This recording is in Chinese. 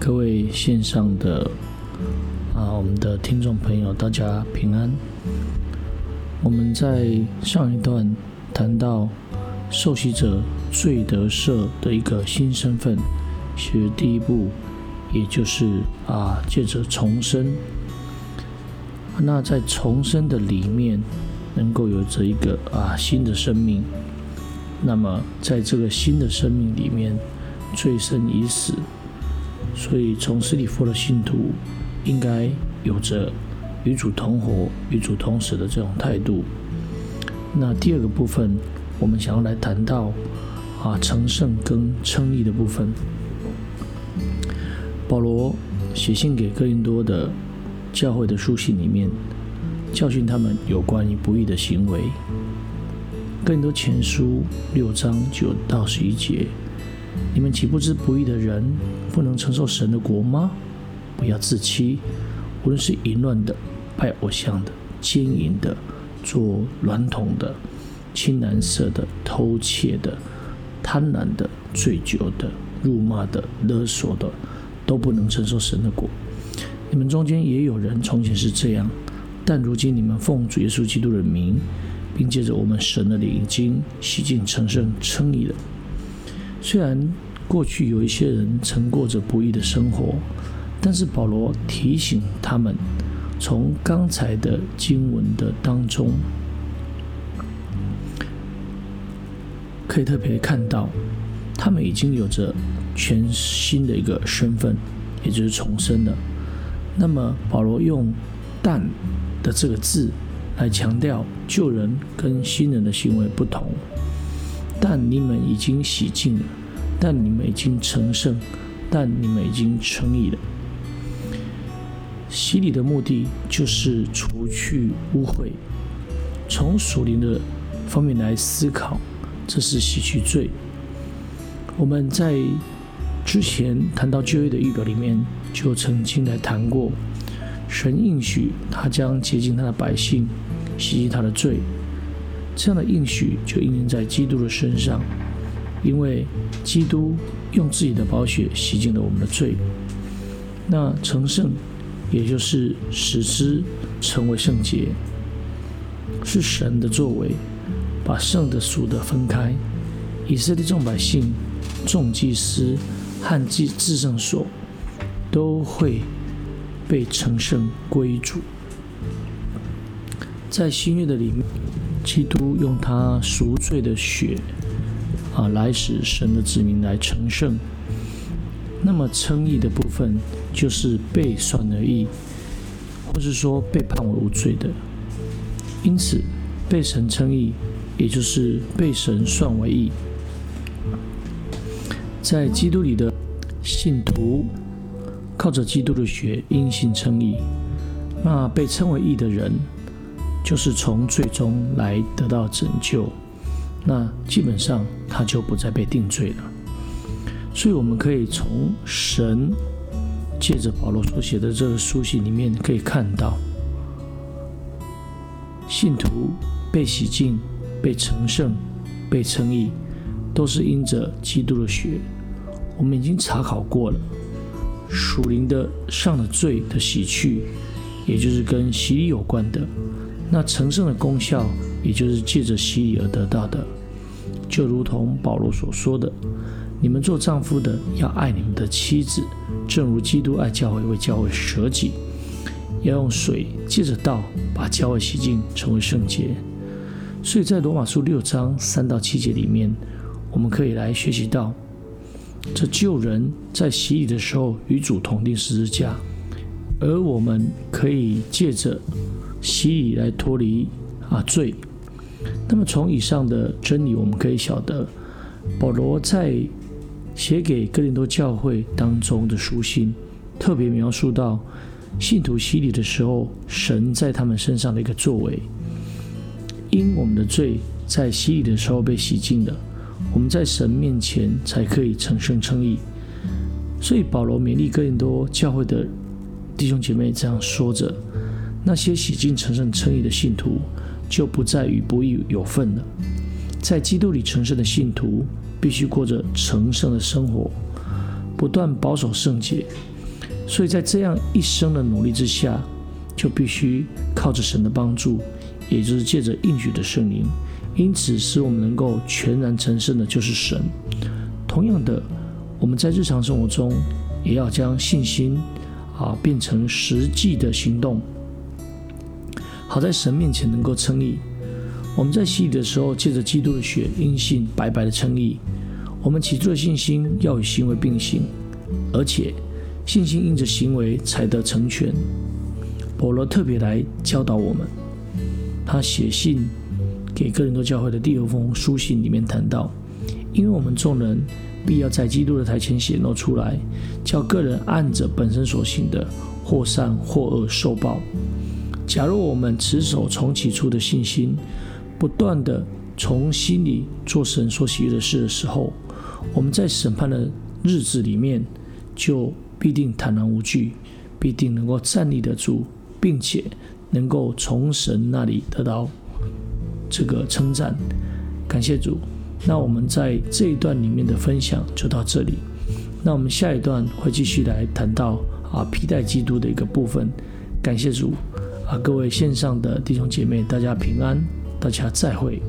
各位线上的啊，我们的听众朋友，大家平安。我们在上一段谈到受洗者罪得赦的一个新身份，其实第一步，也就是啊，借着重生。那在重生的里面，能够有着一个啊新的生命。那么在这个新的生命里面，罪生已死。所以，从斯里夫的信徒，应该有着与主同活、与主同死的这种态度。那第二个部分，我们想要来谈到啊，成圣跟称义的部分。保罗写信给哥林多的教会的书信里面，教训他们有关于不义的行为。哥林多前书六章九到十一节。你们岂不知不义的人不能承受神的国吗？不要自欺，无论是淫乱的、拜偶像的、奸淫的、做娈童的、青蓝色的、偷窃的、贪婪的、醉酒的、辱骂的、勒索的，都不能承受神的国。你们中间也有人从前是这样，但如今你们奉主耶稣基督的名，并借着我们神的灵，已经洗净、成圣、称义了。虽然过去有一些人曾过着不易的生活，但是保罗提醒他们，从刚才的经文的当中，可以特别看到，他们已经有着全新的一个身份，也就是重生了。那么保罗用“但”的这个字来强调旧人跟新人的行为不同。但你们已经洗净了，但你们已经成圣，但你们已经成义了。洗礼的目的就是除去污秽。从属灵的方面来思考，这是洗去罪。我们在之前谈到旧约的预表里面，就曾经来谈过，神应许他将洁净他的百姓，洗净他的罪。这样的应许就应验在基督的身上，因为基督用自己的宝血洗净了我们的罪。那成圣，也就是使之成为圣洁，是神的作为，把圣的俗的分开。以色列众百姓、众祭司和祭至圣所都会被成圣归主。在新约的里面。基督用他赎罪的血啊，来使神的子民来成圣。那么称义的部分，就是被算而义，或是说被判为无罪的。因此，被神称义，也就是被神算为义。在基督里的信徒，靠着基督的血因信称义。那被称为义的人。就是从最终来得到拯救，那基本上他就不再被定罪了。所以我们可以从神借着保罗所写的这个书信里面可以看到，信徒被洗净、被成圣、被称义，都是因着基督的血。我们已经查考过了，属灵的上的罪的洗去，也就是跟洗礼有关的。那成圣的功效，也就是借着洗礼而得到的，就如同保罗所说的：“你们做丈夫的要爱你们的妻子，正如基督爱教会，为教会舍己。要用水借着道把教会洗净，成为圣洁。”所以在罗马书六章三到七节里面，我们可以来学习到，这救人在洗礼的时候与主同定十字架，而我们可以借着。洗礼来脱离啊罪。那么从以上的真理，我们可以晓得，保罗在写给哥林多教会当中的书信，特别描述到信徒洗礼的时候，神在他们身上的一个作为。因我们的罪在洗礼的时候被洗净了，我们在神面前才可以成圣称义。所以保罗勉励哥林多教会的弟兄姐妹这样说着。那些洗净、成圣、称义的信徒，就不再与不义有份了。在基督里成圣的信徒，必须过着成圣的生活。不断保守圣洁。所以在这样一生的努力之下，就必须靠着神的帮助，也就是借着应许的圣灵。因此，使我们能够全然成圣的，就是神。同样的，我们在日常生活中，也要将信心啊变成实际的行动，好在神面前能够称义。我们在洗礼的时候，借着基督的血，因信白白的称义。我们起初的信心要与行为并行，而且。信心因着行为才得成全。保罗特别来教导我们，他写信给哥林多教会的第二封书信里面谈到，因为我们众人必要在基督的台前显露出来，叫个人按着本身所行的，或善或恶受报。假如我们持守从起初的信心，不断的从心里做神所喜悦的事的时候，我们在审判的日子里面就。必定坦然无惧，必定能够站立得住，并且能够从神那里得到这个称赞。感谢主。那我们在这一段里面的分享就到这里。那我们下一段会继续来谈到啊皮带基督的一个部分。感谢主啊，各位线上的弟兄姐妹，大家平安，大家再会。